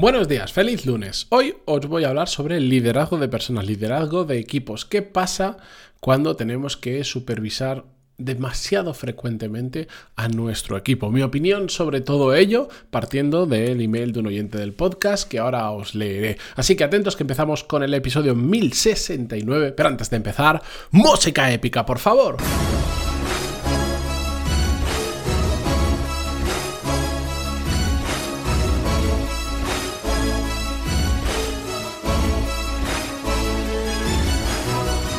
Buenos días, feliz lunes. Hoy os voy a hablar sobre el liderazgo de personas, liderazgo de equipos. ¿Qué pasa cuando tenemos que supervisar demasiado frecuentemente a nuestro equipo. Mi opinión sobre todo ello partiendo del email de un oyente del podcast que ahora os leeré. Así que atentos que empezamos con el episodio 1069, pero antes de empezar, música épica, por favor.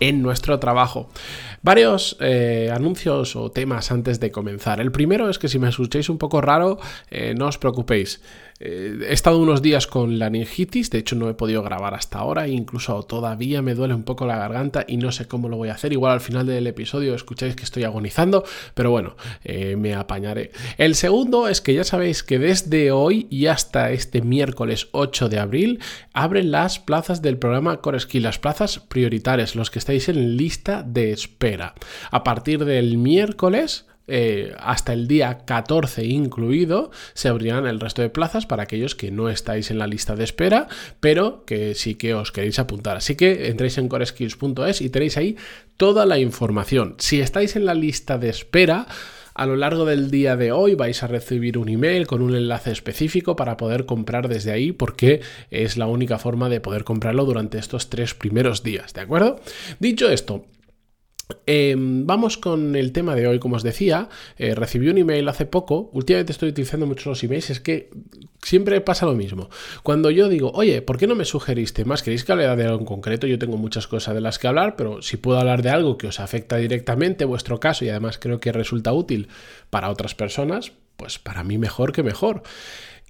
en nuestro trabajo. Varios eh, anuncios o temas antes de comenzar. El primero es que si me escucháis un poco raro, eh, no os preocupéis. Eh, he estado unos días con la ningitis, de hecho no he podido grabar hasta ahora, incluso todavía me duele un poco la garganta y no sé cómo lo voy a hacer. Igual al final del episodio escucháis que estoy agonizando, pero bueno, me apañaré. El segundo es que ya sabéis que desde hoy y hasta este miércoles 8 de abril abren las plazas del programa Core Skill, las plazas prioritarias, los que estáis en lista de espera. A partir del miércoles eh, hasta el día 14 incluido, se abrirán el resto de plazas para aquellos que no estáis en la lista de espera, pero que sí que os queréis apuntar. Así que entréis en coreskills.es y tenéis ahí toda la información. Si estáis en la lista de espera, a lo largo del día de hoy vais a recibir un email con un enlace específico para poder comprar desde ahí porque es la única forma de poder comprarlo durante estos tres primeros días, ¿de acuerdo? Dicho esto, Em, vamos con el tema de hoy, como os decía, eh, recibí un email hace poco, últimamente estoy utilizando mucho los emails, es que siempre pasa lo mismo. Cuando yo digo, oye, ¿por qué no me sugeriste más? ¿Queréis que hable de algo en concreto? Yo tengo muchas cosas de las que hablar, pero si puedo hablar de algo que os afecta directamente, vuestro caso, y además creo que resulta útil para otras personas, pues para mí mejor que mejor.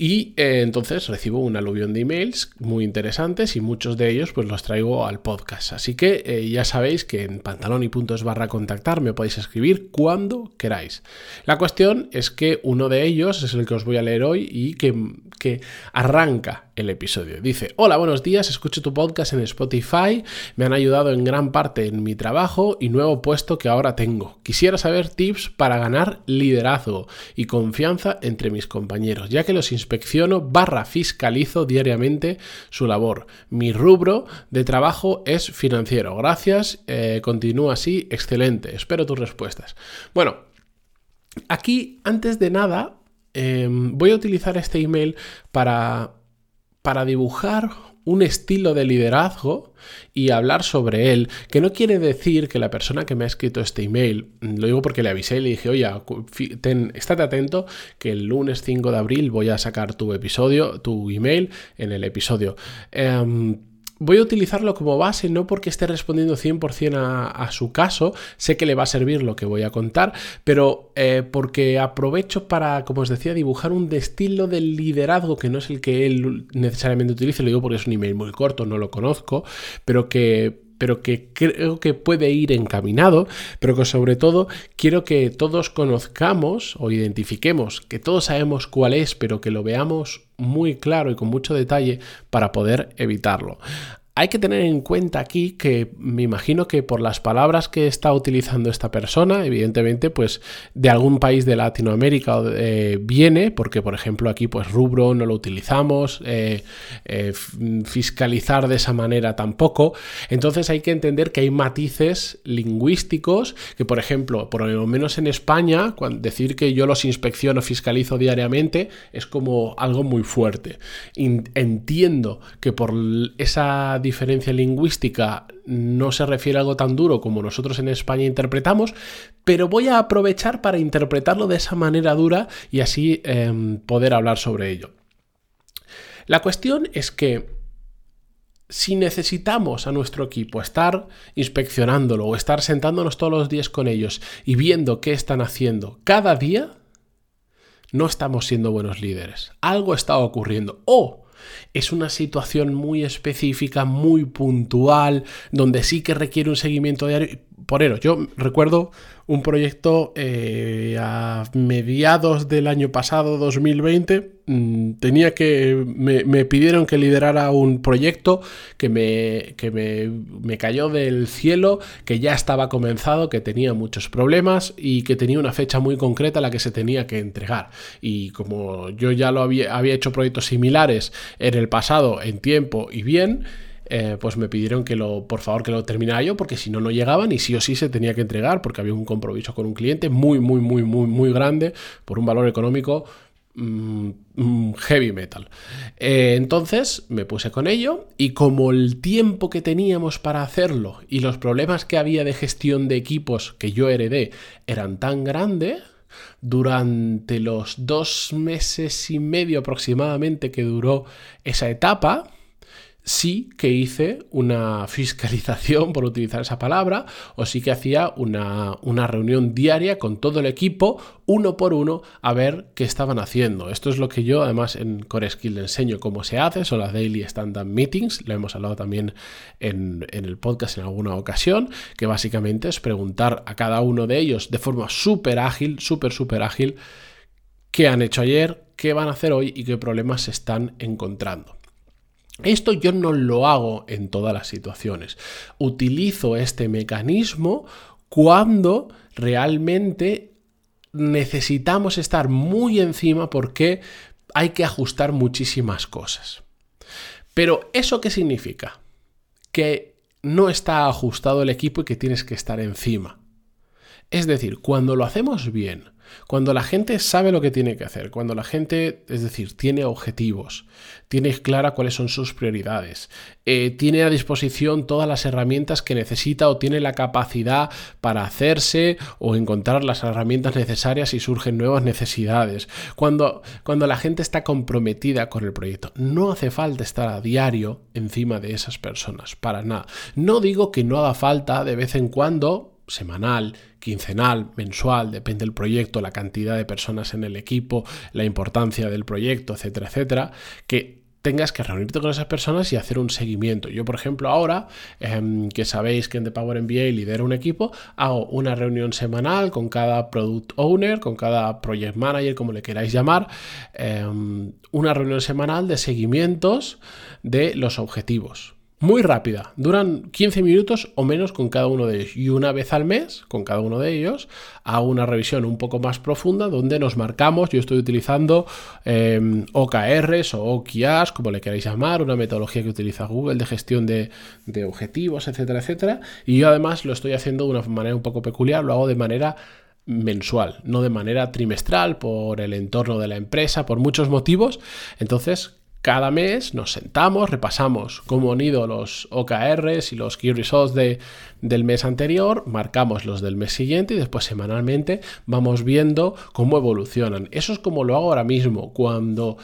Y eh, entonces recibo un aluvión de emails muy interesantes y muchos de ellos pues los traigo al podcast. Así que eh, ya sabéis que en pantaloni.es barra contactar me podéis escribir cuando queráis. La cuestión es que uno de ellos es el que os voy a leer hoy y que, que arranca el episodio. Dice, hola, buenos días, escucho tu podcast en Spotify, me han ayudado en gran parte en mi trabajo y nuevo puesto que ahora tengo. Quisiera saber tips para ganar liderazgo y confianza entre mis compañeros, ya que los inspecciono barra fiscalizo diariamente su labor. Mi rubro de trabajo es financiero. Gracias, eh, continúa así, excelente. Espero tus respuestas. Bueno, aquí, antes de nada, em, voy a utilizar este email para para dibujar un estilo de liderazgo y hablar sobre él, que no quiere decir que la persona que me ha escrito este email, lo digo porque le avisé y le dije, oye, ten, estate atento que el lunes 5 de abril voy a sacar tu episodio, tu email en el episodio. Em, voy a utilizarlo como base, no porque esté respondiendo 100% a, su caso, sé que le va a servir lo que voy a contar, pero eh, porque aprovecho para, como os decía, dibujar un estilo del liderazgo que no es el que él necesariamente utilice, lo digo porque es un email muy corto, no lo conozco, pero que pero que creo que puede ir encaminado, pero que sobre todo quiero que todos conozcamos o identifiquemos, que todos sabemos cuál es, pero que lo veamos muy claro y con mucho detalle para poder evitarlo. Hay que tener en cuenta aquí que me imagino que por las palabras que está utilizando esta persona, evidentemente, pues de algún país de Latinoamérica eh, viene, porque por ejemplo aquí pues rubro no lo utilizamos, eh, eh, fiscalizar de esa manera tampoco. Entonces hay que entender que hay matices lingüísticos que, por ejemplo, por lo menos en España, decir que yo los inspecciono, fiscalizo diariamente, es como algo muy fuerte. Entiendo que por esa diferencia lingüística no se refiere a algo tan duro como nosotros en España interpretamos, pero voy a aprovechar para interpretarlo de esa manera dura y así em, poder hablar sobre ello. La cuestión es que si necesitamos a nuestro equipo estar inspeccionándolo o estar sentándonos todos los días con ellos y viendo qué están haciendo cada día, no estamos siendo buenos líderes. Algo está ocurriendo. O es una situación muy específica, muy puntual, donde sí que requiere un seguimiento diario poneros, yo recuerdo un proyecto eh, a mediados del año pasado, 2020, mm, tenía que, me, pidieron que liderara un proyecto que, me, que me, me cayó del cielo, que ya estaba comenzado, que tenía muchos problemas y que tenía una fecha muy concreta a la que se tenía que entregar. Y como yo ya lo había, había hecho proyectos similares en el pasado, en tiempo y bien, eh, pues me pidieron que lo, por favor, que lo terminara yo, porque si no, no llegaban y sí o sí se tenía que entregar, porque había un compromiso con un cliente muy, muy, muy, muy, muy grande por un valor económico mm, mm, heavy metal. Eh, entonces me puse con ello y como el tiempo que teníamos para hacerlo y los problemas que había de gestión de equipos que yo heredé eran tan grandes, durante los dos meses y medio aproximadamente que duró esa etapa, sí que hice una fiscalización, por utilizar esa palabra, o sí que hacía una, reunión diaria con todo el equipo, uno por uno, a ver qué estaban haciendo. Esto es lo que yo, además, en Core Skill le enseño cómo se hace, son las Daily Stand-Up Meetings, lo hemos hablado también en, en el podcast en alguna ocasión, que básicamente es preguntar a cada uno de ellos de forma súper ágil, súper, súper ágil, qué han hecho ayer, qué van a hacer hoy y qué problemas se están encontrando. Esto yo no lo hago en todas las situaciones. Utilizo este mecanismo cuando realmente necesitamos estar muy encima porque hay que ajustar muchísimas cosas. Pero ¿eso qué significa? Que no está ajustado el equipo y que tienes que estar encima. Es decir, cuando lo hacemos bien, cuando la gente sabe lo que tiene que hacer, cuando la gente, es decir, tiene objetivos, tiene clara cuáles son sus prioridades, eh, tiene a disposición todas las herramientas que necesita o tiene la capacidad para hacerse o encontrar las herramientas necesarias si surgen nuevas necesidades, cuando, cuando la gente está comprometida con el proyecto, no hace falta estar a diario encima de esas personas, para nada. No digo que no haga falta de vez en cuando semanal, quincenal, mensual, depende del proyecto, la cantidad de personas en el equipo, la importancia del proyecto, etcétera, etcétera, que tengas que reunirte con esas personas y hacer un seguimiento. Yo, por ejemplo, ahora em, que sabéis que en The Power MBA lidero un equipo, hago una reunión semanal con cada product owner, con cada project manager, como le queráis llamar, em, una reunión semanal de seguimientos de los objetivos muy rápida. Duran 15 minutos o menos con cada uno de ellos. Y una vez al mes, con cada uno de ellos, hago una revisión un poco más profunda donde nos marcamos. Yo estoy utilizando em, OKRs o OKRs, como le queráis llamar, una metodología que utiliza Google de gestión de, de objetivos, etcétera, etcétera. Y yo además lo estoy haciendo de una manera un poco peculiar, lo hago de manera mensual, no de manera trimestral, por el entorno de la empresa, por muchos motivos. Entonces, cada mes nos sentamos, repasamos cómo han ido los OKRs y los Key Results de, del mes anterior, marcamos los del mes siguiente y después semanalmente vamos viendo cómo evolucionan. Eso es como lo hago ahora mismo. Cuando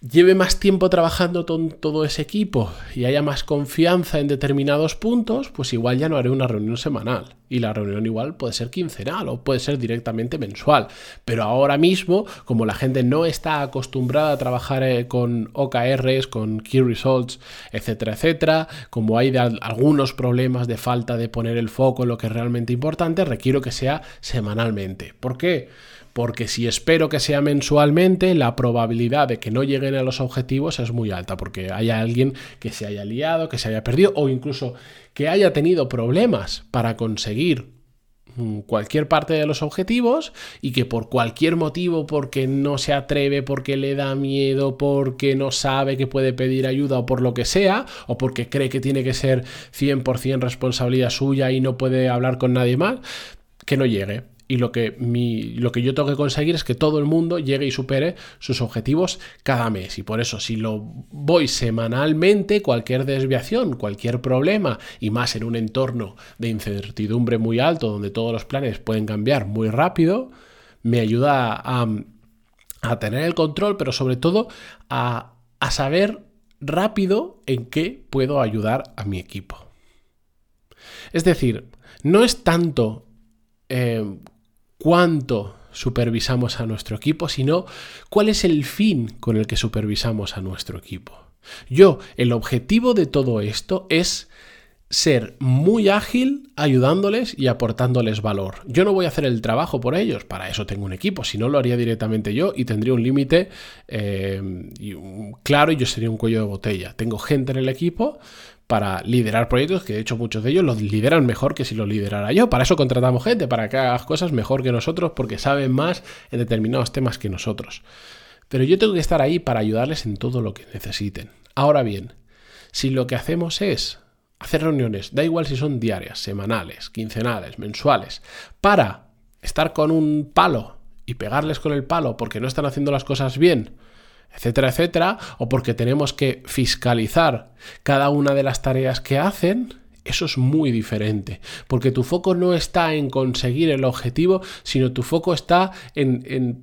lleve más tiempo trabajando con todo ese equipo y haya más confianza en determinados puntos, pues igual ya no haré una reunión semanal. Y la reunión igual puede ser quincenal o puede ser directamente mensual. Pero ahora mismo, como la gente no está acostumbrada a trabajar eh, con OKRs, con Key Results, etcétera, etcétera, como hay algunos problemas de falta de poner el foco en lo que es realmente importante, requiero que sea semanalmente. ¿Por qué? Porque si espero que sea mensualmente, la probabilidad de que no lleguen a los objetivos es muy alta, porque haya alguien que se haya liado, que se haya perdido o incluso que haya tenido problemas para conseguir mm, cualquier parte de los objetivos y que por cualquier motivo, porque no se atreve, porque le da miedo, porque no sabe que puede pedir ayuda o por lo que sea, o porque cree que tiene que ser 100% responsabilidad suya y no puede hablar con nadie más, que no llegue y lo que, lo que yo tengo que conseguir es que todo el mundo llegue y supere sus objetivos cada mes. Y por eso, si lo voy semanalmente, cualquier desviación, cualquier problema, y más en un entorno de incertidumbre muy alto, donde todos los planes pueden cambiar muy rápido, me ayuda a, a tener el control, pero sobre todo a, a saber rápido en qué puedo ayudar a mi equipo. Es decir, no es tanto eh, cuánto supervisamos a nuestro equipo, sino cuál es el fin con el que supervisamos a nuestro equipo. Yo, el objetivo de todo esto es ser muy ágil ayudándoles y aportándoles valor. Yo no voy a hacer el trabajo por ellos, para eso tengo un equipo, si no lo haría directamente yo y tendría un límite eh, claro y yo sería un cuello de botella. Tengo gente en el equipo para liderar proyectos, que de hecho muchos de ellos los lideran mejor que si los liderara yo. Para eso contratamos gente, para que hagas cosas mejor que nosotros, porque saben más en determinados temas que nosotros. Pero yo tengo que estar ahí para ayudarles en todo lo que necesiten. Ahora bien, si lo que hacemos es hacer reuniones, da igual si son diarias, semanales, quincenales, mensuales, para estar con un palo y pegarles con el palo porque no están haciendo las cosas bien, etcétera, etcétera, o porque tenemos que fiscalizar cada una de las tareas que hacen, eso es muy diferente, porque tu foco no está en conseguir el objetivo, sino tu foco está en, en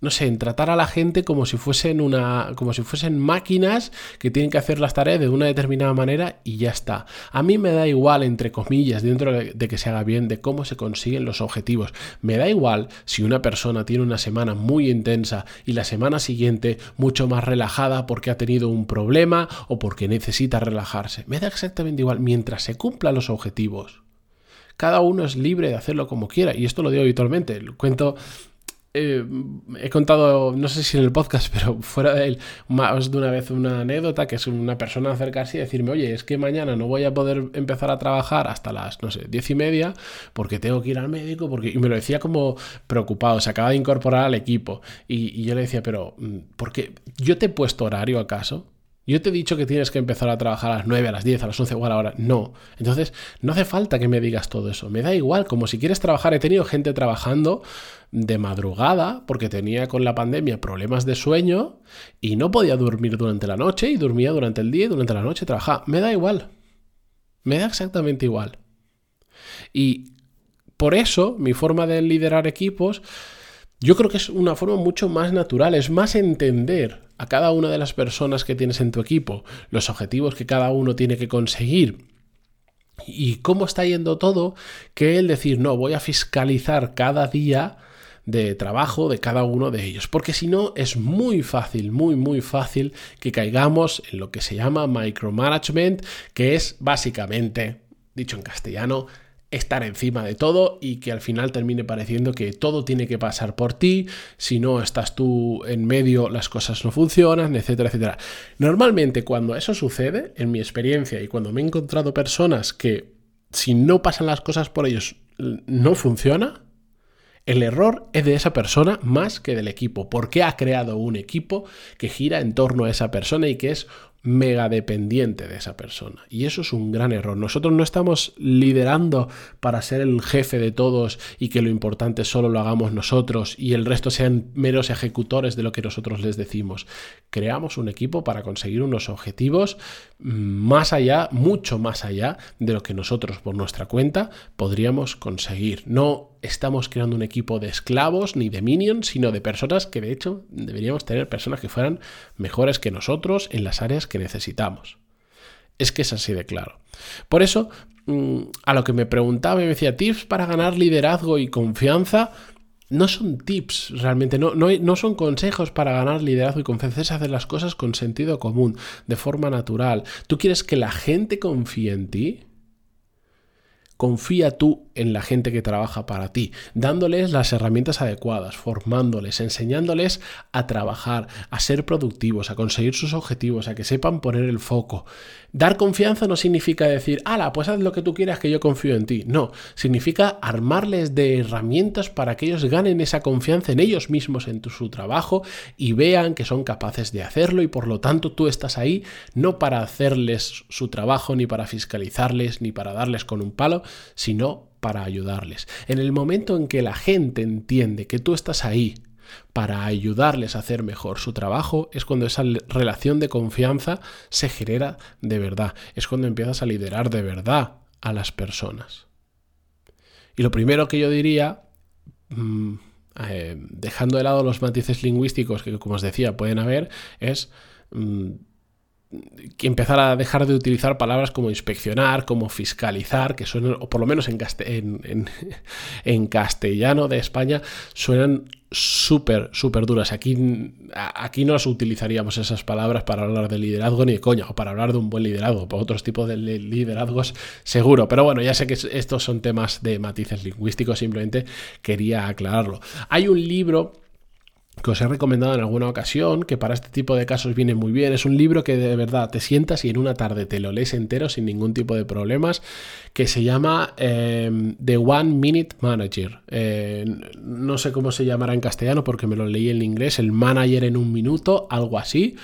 no sé, en tratar a la gente como si fuesen una. como si fuesen máquinas que tienen que hacer las tareas de una determinada manera y ya está. A mí me da igual, entre comillas, dentro de que se haga bien, de cómo se consiguen los objetivos. Me da igual si una persona tiene una semana muy intensa y la semana siguiente mucho más relajada porque ha tenido un problema o porque necesita relajarse. Me da exactamente igual mientras se cumplan los objetivos. Cada uno es libre de hacerlo como quiera. Y esto lo digo habitualmente. Cuento eh, he contado, no sé si en el podcast, pero fuera de él, más de una vez una anécdota que es una persona acercarse y decirme, oye, es que mañana no voy a poder empezar a trabajar hasta las, no sé, diez y media porque tengo que ir al médico, porque... y me lo decía como preocupado, se acaba de incorporar al equipo. Y, y yo le decía, pero, mm, ¿por qué? ¿Yo te he puesto horario acaso? Yo te he dicho que tienes que empezar a trabajar a las 9, a las 10, a las 11 o a. No. Entonces, no hace falta que me digas todo eso. Me da igual, como si quieres trabajar. He tenido gente trabajando de madrugada porque tenía con la pandemia problemas de sueño y no podía dormir durante la noche y dormía durante el día y durante la noche trabajaba. Me da igual. Me da exactamente igual. Y por eso mi forma de liderar equipos yo creo que es una forma mucho más natural, es más entender a cada una de las personas que tienes en tu equipo, los objetivos que cada uno tiene que conseguir y cómo está yendo todo, que el decir, no, voy a fiscalizar cada día de trabajo de cada uno de ellos. Porque si no, es muy fácil, muy, muy fácil que caigamos en lo que se llama micromanagement, que es básicamente, dicho en castellano, estar encima de todo y que al final termine pareciendo que todo tiene que pasar por ti, si no estás tú en medio las cosas no funcionan, etcétera, etcétera. Normalmente cuando eso sucede, en mi experiencia y cuando me he encontrado personas que si no pasan las cosas por ellos no funciona, el error es de esa persona más que del equipo, porque ha creado un equipo que gira en torno a esa persona y que es mega dependiente de esa persona. Y eso es un gran error. Nosotros no estamos liderando para ser el jefe de todos y que lo importante solo lo hagamos nosotros y el resto sean meros ejecutores de lo que nosotros les decimos. Creamos un equipo para conseguir unos objetivos más allá, mucho más allá de lo que nosotros por nuestra cuenta podríamos conseguir. No estamos creando un equipo de esclavos ni de minions, sino de personas que de hecho deberíamos tener personas que fueran mejores que nosotros en las áreas que necesitamos. Es que es así de claro. Por eso, mm, a lo que me preguntaba me decía, tips para ganar liderazgo y confianza, no son tips realmente, no, no, no, son consejos para ganar liderazgo y confianza, es hacer las cosas con sentido común, de forma natural. ¿Tú quieres que la gente confíe en ti? Confía tú en la gente que trabaja para ti, dándoles las herramientas adecuadas, formándoles, enseñándoles a trabajar, a ser productivos, a conseguir sus objetivos, a que sepan poner el foco. Dar confianza no significa decir, ala, pues haz lo que tú quieras que yo confío en ti. No, significa armarles de herramientas para que ellos ganen esa confianza en ellos mismos, en su trabajo y vean que son capaces de hacerlo y por lo tanto tú estás ahí no para hacerles su trabajo, ni para fiscalizarles, ni para darles con un palo, sino para ayudarles. En el momento en que la gente entiende que tú estás ahí para ayudarles a hacer mejor su trabajo, es cuando esa relación de confianza se genera de verdad. Es cuando empiezas a liderar de verdad a las personas. Y lo primero que yo diría, mm, eh, dejando de lado los matices lingüísticos que, como os decía, pueden haber, es... Mm, empezar a dejar de utilizar palabras como inspeccionar, como fiscalizar, que suenan, o por lo menos en, en, en castellano de España, suenan súper, súper duras. Aquí, aquí no utilizaríamos esas palabras para hablar de liderazgo ni de coña, o para hablar de un buen liderazgo, para otros tipos de liderazgos seguro. Pero bueno, ya sé que estos son temas de matices lingüísticos, simplemente quería aclararlo. Hay un libro que os he recomendado en alguna ocasión, que para este tipo de casos viene muy bien. Es un libro que de verdad te sientas y en una tarde te lo lees entero sin ningún tipo de problemas, que se llama em, The One Minute Manager. Eh, no sé cómo se llamará en castellano porque me lo leí en inglés, el manager en un minuto, algo así.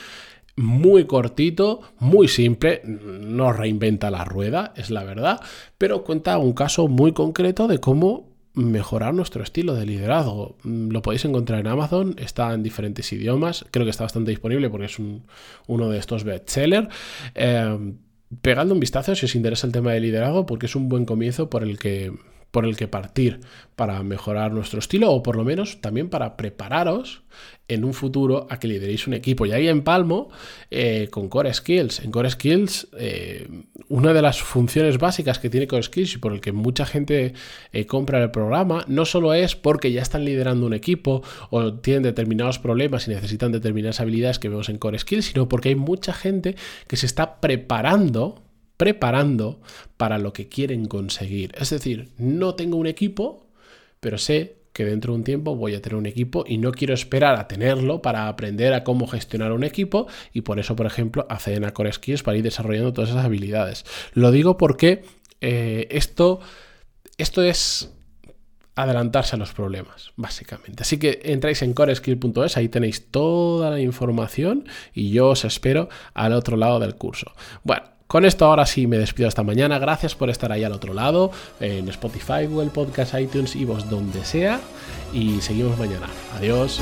Muy cortito, muy simple, no reinventa la rueda, es la verdad, pero cuenta un caso muy concreto de cómo mejorar nuestro estilo de liderazgo. Mm, lo podéis encontrar en Amazon, está en diferentes idiomas, creo que está bastante disponible porque es uno de estos bestsellers. Eh, pegadle un vistazo si os interesa el tema de liderazgo porque es un buen comienzo por el que por el que partir para mejorar nuestro estilo o por lo menos también para prepararos en un futuro a que lideréis un equipo. Y ahí en Palmo, eh, con Core Skills. En Core Skills, eh, una de las funciones básicas que tiene Core Skills y por el que mucha gente eh, compra el programa, no solo es porque ya están liderando un equipo o tienen determinados problemas y necesitan determinadas habilidades que vemos en Core Skills, sino porque hay mucha gente que se está preparando preparando para lo que quieren conseguir. Es decir, no tengo un equipo, pero sé que dentro de un tiempo voy a tener un equipo y no quiero esperar a tenerlo para aprender a cómo gestionar un equipo y por eso, por ejemplo, acceden a Core Skills para ir desarrollando todas esas habilidades. Lo digo porque eh, esto, esto es adelantarse a los problemas, básicamente. Así que entráis en coreskill.es, ahí tenéis toda la información y yo os espero al otro lado del curso. Bueno, con esto ahora sí me despido hasta mañana. Gracias por estar ahí al otro lado, en Spotify, Google Podcast, iTunes y vos donde sea. Y seguimos mañana. Adiós.